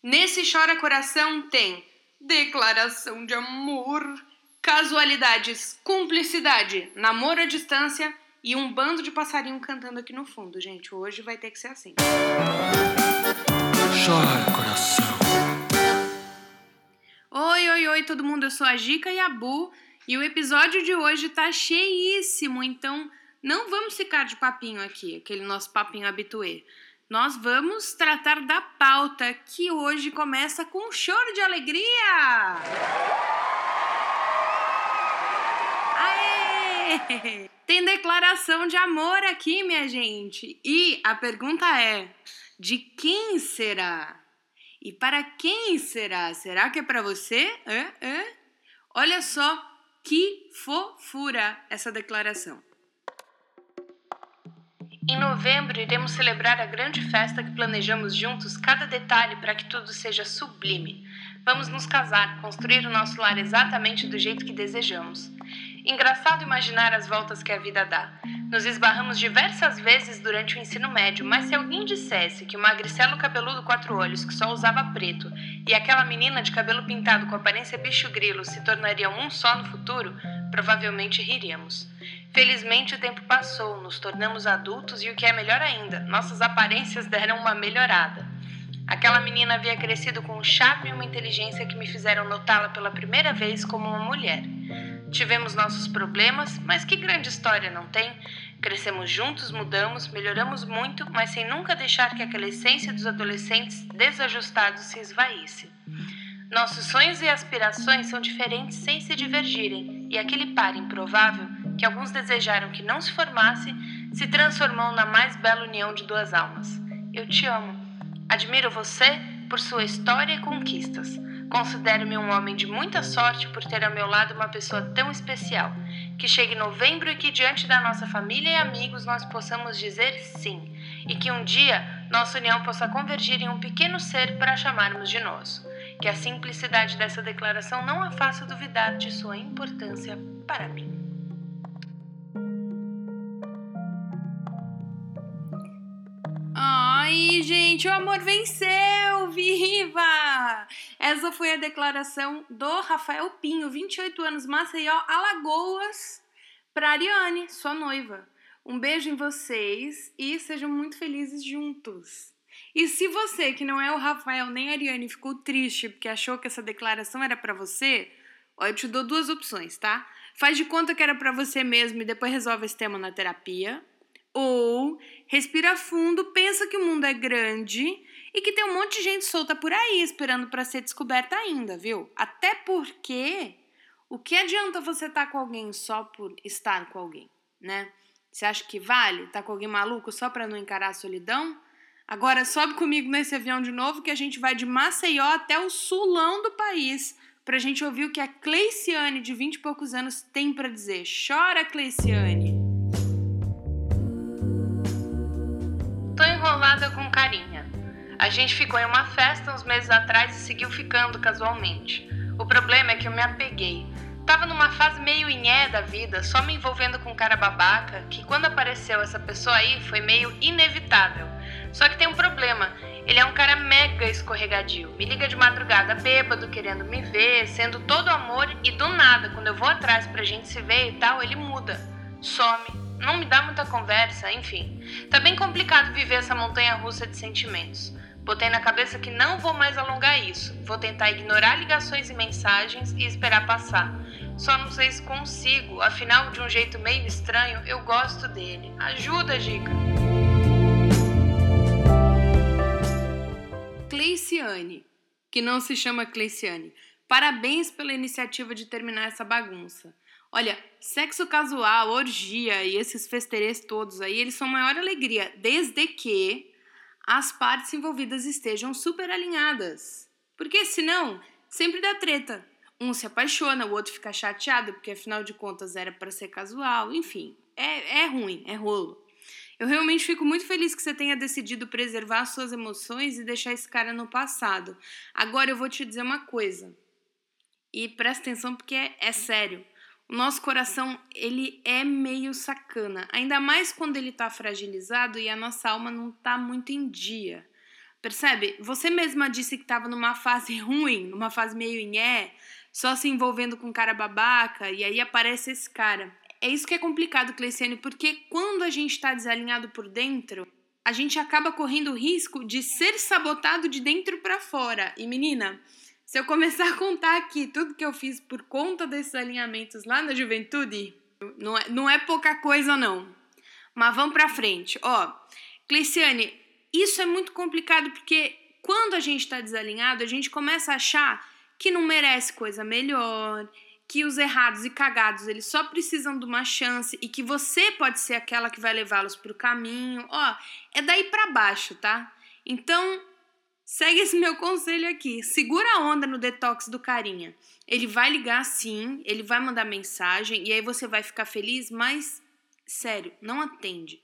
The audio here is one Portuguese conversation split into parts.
Nesse Chora Coração tem declaração de amor, casualidades, cumplicidade, namoro à distância e um bando de passarinho cantando aqui no fundo, gente. Hoje vai ter que ser assim. Chora, coração. Oi, oi, oi, todo mundo. Eu sou a Gica e a Bu e o episódio de hoje tá cheíssimo, então não vamos ficar de papinho aqui, aquele nosso papinho habituê. Nós vamos tratar da pauta que hoje começa com um choro de alegria. Aê! Tem declaração de amor aqui, minha gente. E a pergunta é: de quem será? E para quem será? Será que é para você? Hã? Hã? Olha só que fofura essa declaração. Em novembro, iremos celebrar a grande festa que planejamos juntos cada detalhe para que tudo seja sublime. Vamos nos casar, construir o nosso lar exatamente do jeito que desejamos. Engraçado imaginar as voltas que a vida dá. Nos esbarramos diversas vezes durante o ensino médio, mas se alguém dissesse que o magricelo cabeludo quatro olhos que só usava preto e aquela menina de cabelo pintado com aparência bicho grilo se tornariam um só no futuro, provavelmente riríamos. Felizmente o tempo passou, nos tornamos adultos e o que é melhor ainda, nossas aparências deram uma melhorada. Aquela menina havia crescido com um charme e uma inteligência que me fizeram notá-la pela primeira vez como uma mulher. Tivemos nossos problemas, mas que grande história não tem? Crescemos juntos, mudamos, melhoramos muito, mas sem nunca deixar que aquela essência dos adolescentes desajustados se esvaísse. Nossos sonhos e aspirações são diferentes sem se divergirem, e aquele par improvável, que alguns desejaram que não se formasse, se transformou na mais bela união de duas almas. Eu te amo. Admiro você por sua história e conquistas. Considero-me um homem de muita sorte por ter ao meu lado uma pessoa tão especial. Que chegue novembro e que, diante da nossa família e amigos, nós possamos dizer sim. E que um dia nossa união possa convergir em um pequeno ser para chamarmos de nosso. Que a simplicidade dessa declaração não a faça duvidar de sua importância para mim. Ai, gente, o amor venceu! Viva! Essa foi a declaração do Rafael Pinho, 28 anos, Maceió, Alagoas, para Ariane, sua noiva. Um beijo em vocês e sejam muito felizes juntos. E se você, que não é o Rafael nem a Ariane, ficou triste porque achou que essa declaração era para você, ó, eu te dou duas opções, tá? Faz de conta que era para você mesmo e depois resolve esse tema na terapia. Ou respira fundo, pensa que o mundo é grande e que tem um monte de gente solta por aí esperando para ser descoberta ainda, viu? Até porque o que adianta você estar tá com alguém só por estar com alguém, né? Você acha que vale estar tá com alguém maluco só para não encarar a solidão? Agora sobe comigo nesse avião de novo que a gente vai de Maceió até o sulão do país pra gente ouvir o que a Cleiciane, de 20 e poucos anos, tem para dizer. Chora, Cleiciane! Tô enrolada com carinha. A gente ficou em uma festa uns meses atrás e seguiu ficando casualmente. O problema é que eu me apeguei. Tava numa fase meio inhé da vida, só me envolvendo com um cara babaca, que quando apareceu essa pessoa aí foi meio inevitável. Só que tem um problema. Ele é um cara mega escorregadio. Me liga de madrugada bêbado, querendo me ver, sendo todo amor e do nada, quando eu vou atrás pra gente se ver e tal, ele muda. Some, não me dá muita conversa, enfim. Tá bem complicado viver essa montanha russa de sentimentos. Botei na cabeça que não vou mais alongar isso. Vou tentar ignorar ligações e mensagens e esperar passar. Só não sei se consigo, afinal, de um jeito meio estranho, eu gosto dele. Ajuda, Gica! Cleiciane, que não se chama Cleiciane. Parabéns pela iniciativa de terminar essa bagunça. Olha, sexo casual, orgia e esses festerês todos aí, eles são maior alegria, desde que as partes envolvidas estejam super alinhadas. Porque senão, sempre dá treta. Um se apaixona, o outro fica chateado, porque afinal de contas era para ser casual, enfim. É, é ruim, é rolo. Eu realmente fico muito feliz que você tenha decidido preservar suas emoções e deixar esse cara no passado. Agora eu vou te dizer uma coisa. E presta atenção porque é, é sério. O nosso coração, ele é meio sacana, ainda mais quando ele está fragilizado e a nossa alma não está muito em dia. Percebe? Você mesma disse que estava numa fase ruim, numa fase meio inhé, só se envolvendo com um cara babaca, e aí aparece esse cara. É isso que é complicado, Cleiciane, porque quando a gente está desalinhado por dentro, a gente acaba correndo o risco de ser sabotado de dentro para fora. E menina, se eu começar a contar aqui tudo que eu fiz por conta desses alinhamentos lá na juventude, não é, não é pouca coisa não. Mas vamos para frente. Ó, Cleiciane, isso é muito complicado porque quando a gente está desalinhado, a gente começa a achar que não merece coisa melhor, que os errados e cagados eles só precisam de uma chance e que você pode ser aquela que vai levá-los para o caminho. Ó, é daí para baixo, tá? Então, segue esse meu conselho aqui. Segura a onda no detox do carinha. Ele vai ligar sim, ele vai mandar mensagem e aí você vai ficar feliz, mas sério, não atende.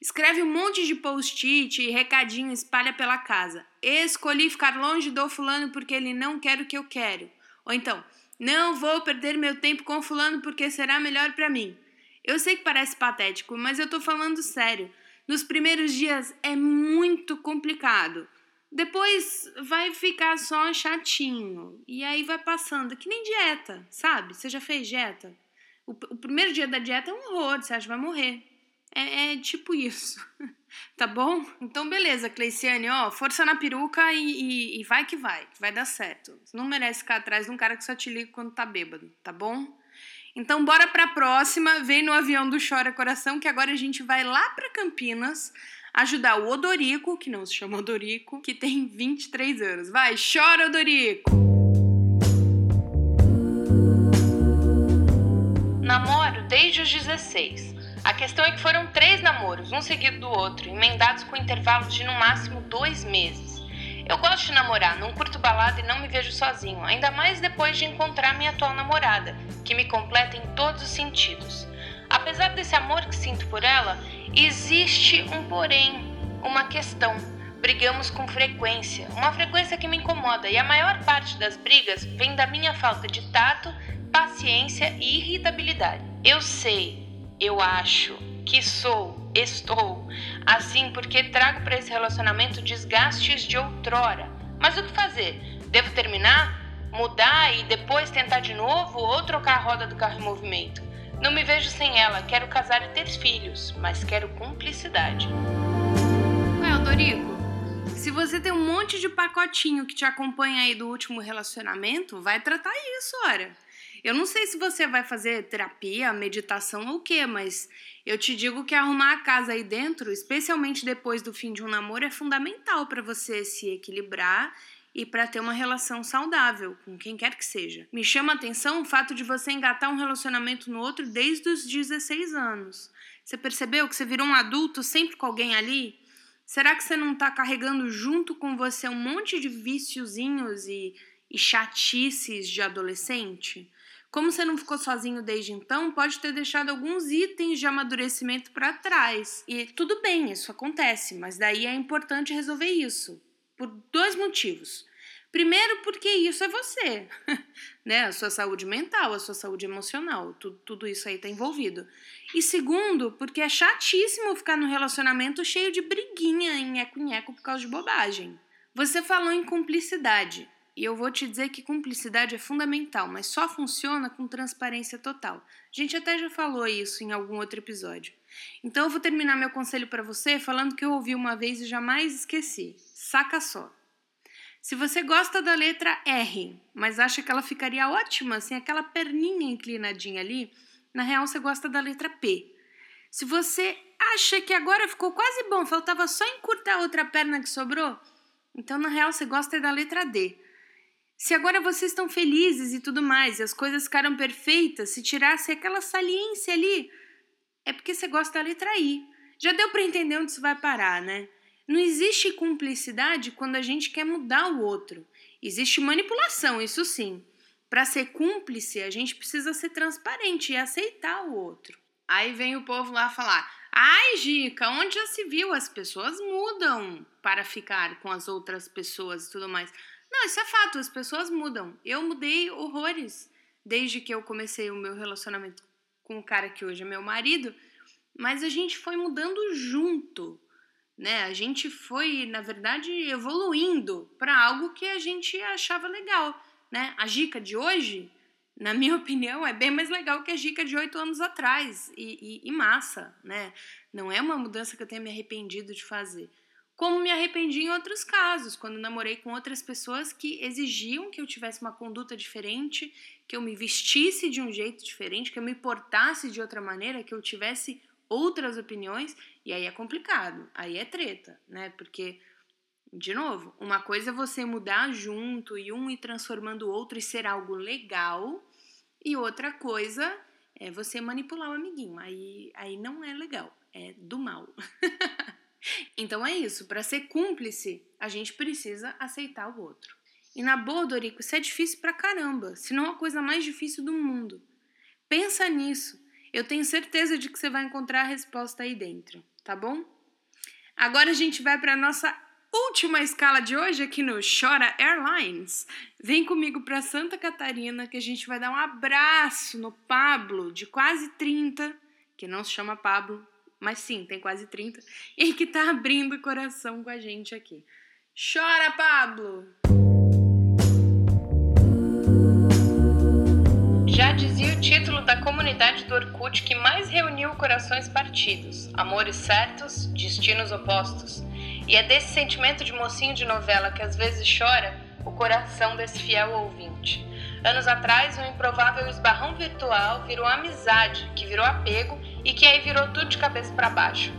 Escreve um monte de post-it e recadinho, espalha pela casa. Escolhi ficar longe do fulano porque ele não quer o que eu quero. Ou então, não vou perder meu tempo com fulano porque será melhor para mim. Eu sei que parece patético, mas eu tô falando sério. Nos primeiros dias é muito complicado. Depois vai ficar só chatinho. E aí vai passando, que nem dieta, sabe? Você já fez dieta? O, o primeiro dia da dieta é um horror, você acha que vai morrer. É, é tipo isso. tá bom? Então, beleza, Cleiciane, ó, força na peruca e, e, e, vai que vai, vai dar certo. Você não merece ficar atrás de um cara que só te liga quando tá bêbado, tá bom? Então, bora pra próxima. Vem no avião do Chora Coração, que agora a gente vai lá pra Campinas ajudar o Odorico, que não se chama Odorico, que tem 23 anos. Vai, chora, Odorico! Namoro desde os 16. A questão é que foram três namoros, um seguido do outro, emendados com intervalos de no máximo dois meses. Eu gosto de namorar, não curto balada e não me vejo sozinho, ainda mais depois de encontrar minha atual namorada, que me completa em todos os sentidos. Apesar desse amor que sinto por ela, existe um porém, uma questão. Brigamos com frequência, uma frequência que me incomoda, e a maior parte das brigas vem da minha falta de tato, paciência e irritabilidade. Eu sei, eu acho que sou, estou assim porque trago para esse relacionamento desgastes de outrora. Mas o que fazer? Devo terminar? Mudar e depois tentar de novo ou trocar a roda do carro em movimento? Não me vejo sem ela, quero casar e ter filhos, mas quero cumplicidade. Ué, Dorico, se você tem um monte de pacotinho que te acompanha aí do último relacionamento, vai tratar isso, olha. Eu não sei se você vai fazer terapia, meditação ou o quê, mas eu te digo que arrumar a casa aí dentro, especialmente depois do fim de um namoro, é fundamental para você se equilibrar e para ter uma relação saudável com quem quer que seja. Me chama a atenção o fato de você engatar um relacionamento no outro desde os 16 anos. Você percebeu que você virou um adulto sempre com alguém ali? Será que você não está carregando junto com você um monte de viciozinhos e, e chatices de adolescente? Como você não ficou sozinho desde então, pode ter deixado alguns itens de amadurecimento para trás. E tudo bem, isso acontece, mas daí é importante resolver isso por dois motivos. Primeiro, porque isso é você, né? A sua saúde mental, a sua saúde emocional, tudo, tudo isso aí tá envolvido. E segundo, porque é chatíssimo ficar num relacionamento cheio de briguinha em eco-nheco por causa de bobagem. Você falou em cumplicidade. E eu vou te dizer que cumplicidade é fundamental, mas só funciona com transparência total. A gente até já falou isso em algum outro episódio. Então eu vou terminar meu conselho para você falando que eu ouvi uma vez e jamais esqueci. Saca só. Se você gosta da letra R, mas acha que ela ficaria ótima sem aquela perninha inclinadinha ali, na real você gosta da letra P. Se você acha que agora ficou quase bom, faltava só encurtar a outra perna que sobrou, então na real você gosta da letra D. Se agora vocês estão felizes e tudo mais, e as coisas ficaram perfeitas, se tirasse aquela saliência ali, é porque você gosta da letra I. Já deu para entender onde isso vai parar, né? Não existe cumplicidade quando a gente quer mudar o outro. Existe manipulação, isso sim. Para ser cúmplice, a gente precisa ser transparente e aceitar o outro. Aí vem o povo lá falar: Ai, Gica, onde já se viu? As pessoas mudam para ficar com as outras pessoas e tudo mais. Não, isso é fato, as pessoas mudam. Eu mudei horrores desde que eu comecei o meu relacionamento com o cara que hoje é meu marido, mas a gente foi mudando junto. né? A gente foi, na verdade, evoluindo para algo que a gente achava legal, né? A dica de hoje, na minha opinião, é bem mais legal que a dica de oito anos atrás e, e, e massa, né? Não é uma mudança que eu tenha me arrependido de fazer como me arrependi em outros casos, quando namorei com outras pessoas que exigiam que eu tivesse uma conduta diferente, que eu me vestisse de um jeito diferente, que eu me portasse de outra maneira, que eu tivesse outras opiniões, e aí é complicado, aí é treta, né? Porque, de novo, uma coisa é você mudar junto e um ir transformando o outro e ser algo legal, e outra coisa é você manipular o amiguinho, aí, aí não é legal, é do mal. Então é isso, para ser cúmplice, a gente precisa aceitar o outro. E na boa, Dorico, isso é difícil pra caramba, se não a coisa mais difícil do mundo. Pensa nisso. Eu tenho certeza de que você vai encontrar a resposta aí dentro, tá bom? Agora a gente vai para nossa última escala de hoje aqui no Chora Airlines. Vem comigo para Santa Catarina que a gente vai dar um abraço no Pablo, de quase 30, que não se chama Pablo, mas sim, tem quase 30, e que tá abrindo o coração com a gente aqui. Chora, Pablo! Já dizia o título da comunidade do Orkut que mais reuniu corações partidos, amores certos, destinos opostos. E é desse sentimento de mocinho de novela que às vezes chora o coração desse fiel ouvinte. Anos atrás, um improvável esbarrão virtual virou amizade, que virou apego e que aí virou tudo de cabeça para baixo,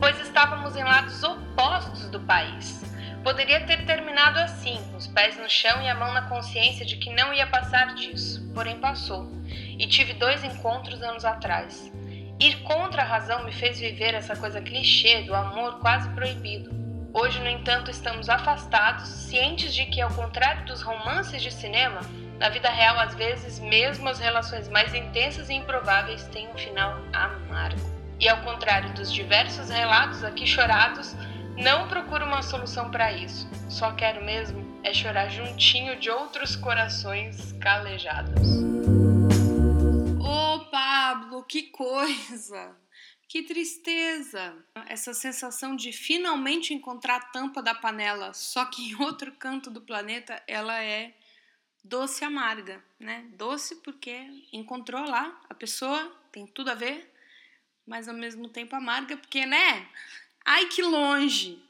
pois estávamos em lados opostos do país. Poderia ter terminado assim, os pés no chão e a mão na consciência de que não ia passar disso, porém passou. E tive dois encontros anos atrás. Ir contra a razão me fez viver essa coisa clichê do amor quase proibido. Hoje, no entanto, estamos afastados, cientes de que, ao contrário dos romances de cinema, na vida real, às vezes, mesmo as relações mais intensas e improváveis têm um final amargo. E ao contrário dos diversos relatos aqui chorados, não procuro uma solução para isso. Só quero mesmo é chorar juntinho de outros corações calejados. Ô, oh, Pablo, que coisa! Que tristeza! Essa sensação de finalmente encontrar a tampa da panela, só que em outro canto do planeta, ela é doce amarga, né? Doce porque encontrou lá a pessoa, tem tudo a ver, mas ao mesmo tempo amarga porque, né? Ai que longe.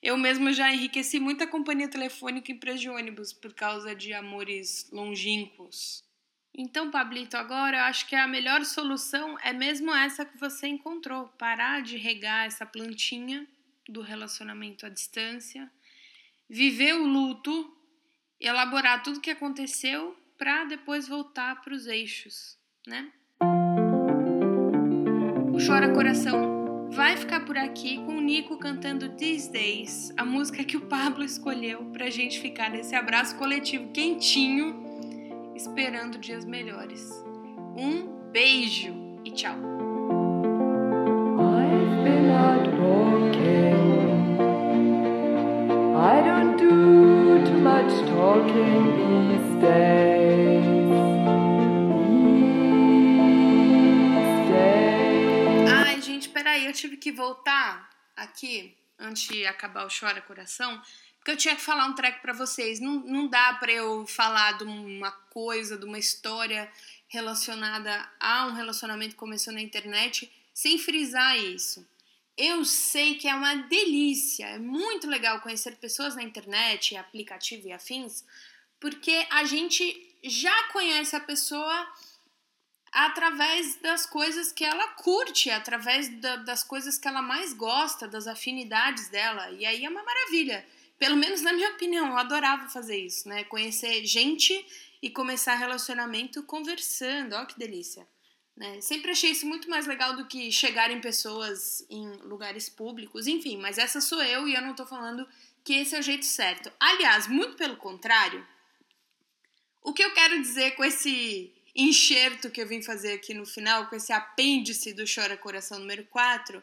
Eu mesmo já enriqueci muita companhia telefônica e empresa de ônibus por causa de amores longínquos. Então, Pablito, agora eu acho que a melhor solução é mesmo essa que você encontrou: parar de regar essa plantinha do relacionamento à distância, viver o luto elaborar tudo o que aconteceu para depois voltar para os eixos, né? O Chora Coração vai ficar por aqui com o Nico cantando These Days, a música que o Pablo escolheu para a gente ficar nesse abraço coletivo quentinho, esperando dias melhores. Um beijo e tchau! Ai, gente, peraí, eu tive que voltar aqui antes de acabar o Chora Coração, porque eu tinha que falar um treco para vocês. Não, não dá para eu falar de uma coisa, de uma história relacionada a um relacionamento que começou na internet sem frisar isso. Eu sei que é uma delícia, é muito legal conhecer pessoas na internet, aplicativo e afins, porque a gente já conhece a pessoa através das coisas que ela curte, através da, das coisas que ela mais gosta, das afinidades dela. E aí é uma maravilha. Pelo menos na minha opinião, eu adorava fazer isso, né? Conhecer gente e começar relacionamento conversando. Ó, que delícia. Né? Sempre achei isso muito mais legal do que chegar em pessoas em lugares públicos, enfim, mas essa sou eu e eu não tô falando que esse é o jeito certo. Aliás, muito pelo contrário, o que eu quero dizer com esse enxerto que eu vim fazer aqui no final, com esse apêndice do Chora Coração número 4,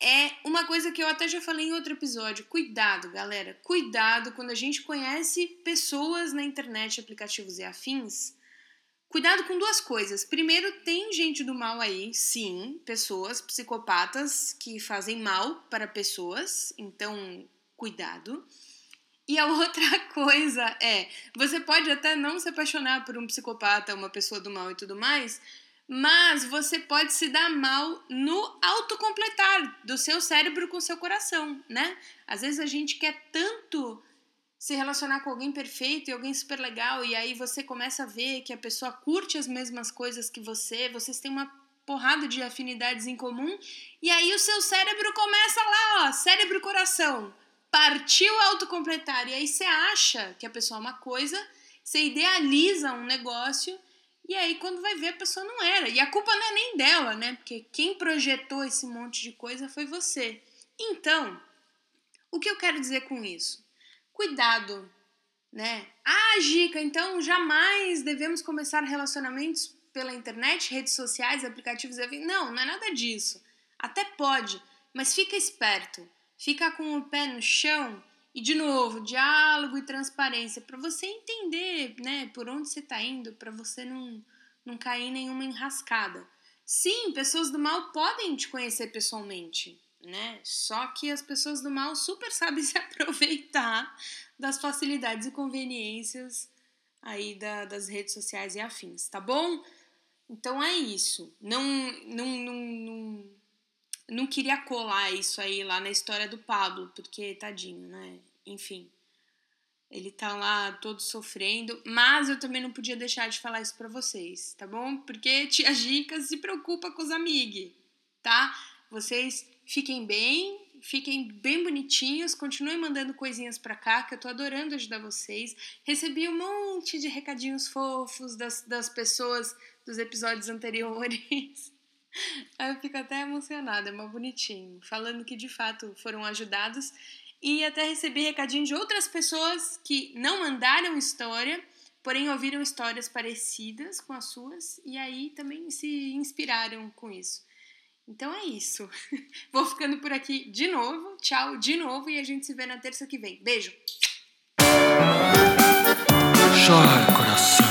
é uma coisa que eu até já falei em outro episódio. Cuidado, galera. Cuidado quando a gente conhece pessoas na internet, aplicativos e afins Cuidado com duas coisas. Primeiro, tem gente do mal aí, sim, pessoas, psicopatas que fazem mal para pessoas, então cuidado. E a outra coisa é, você pode até não se apaixonar por um psicopata, uma pessoa do mal e tudo mais, mas você pode se dar mal no autocompletar do seu cérebro com seu coração, né? Às vezes a gente quer tanto se relacionar com alguém perfeito e alguém super legal, e aí você começa a ver que a pessoa curte as mesmas coisas que você, vocês têm uma porrada de afinidades em comum, e aí o seu cérebro começa lá, ó, cérebro-coração, partiu autocompletar, e aí você acha que a pessoa é uma coisa, você idealiza um negócio, e aí quando vai ver a pessoa não era. E a culpa não é nem dela, né? Porque quem projetou esse monte de coisa foi você. Então, o que eu quero dizer com isso? Cuidado, né? Ah, Gica, então jamais devemos começar relacionamentos pela internet, redes sociais, aplicativos. Não, não é nada disso. Até pode, mas fica esperto. Fica com o pé no chão e, de novo, diálogo e transparência para você entender, né, por onde você está indo, para você não, não cair em nenhuma enrascada. Sim, pessoas do mal podem te conhecer pessoalmente, né? Só que as pessoas do mal super sabem se aproveitar das facilidades e conveniências aí da, das redes sociais e afins, tá bom? Então é isso. Não, não, não, não, não queria colar isso aí lá na história do Pablo, porque tadinho, né? Enfim, ele tá lá todo sofrendo, mas eu também não podia deixar de falar isso para vocês, tá bom? Porque tia Gica se preocupa com os amigos, tá? Vocês Fiquem bem, fiquem bem bonitinhos, continuem mandando coisinhas pra cá, que eu tô adorando ajudar vocês. Recebi um monte de recadinhos fofos das, das pessoas dos episódios anteriores. Aí eu fico até emocionada, é mó bonitinho, falando que de fato foram ajudados. E até recebi recadinho de outras pessoas que não mandaram história, porém ouviram histórias parecidas com as suas e aí também se inspiraram com isso. Então é isso. Vou ficando por aqui de novo. Tchau de novo e a gente se vê na terça que vem. Beijo. Chora.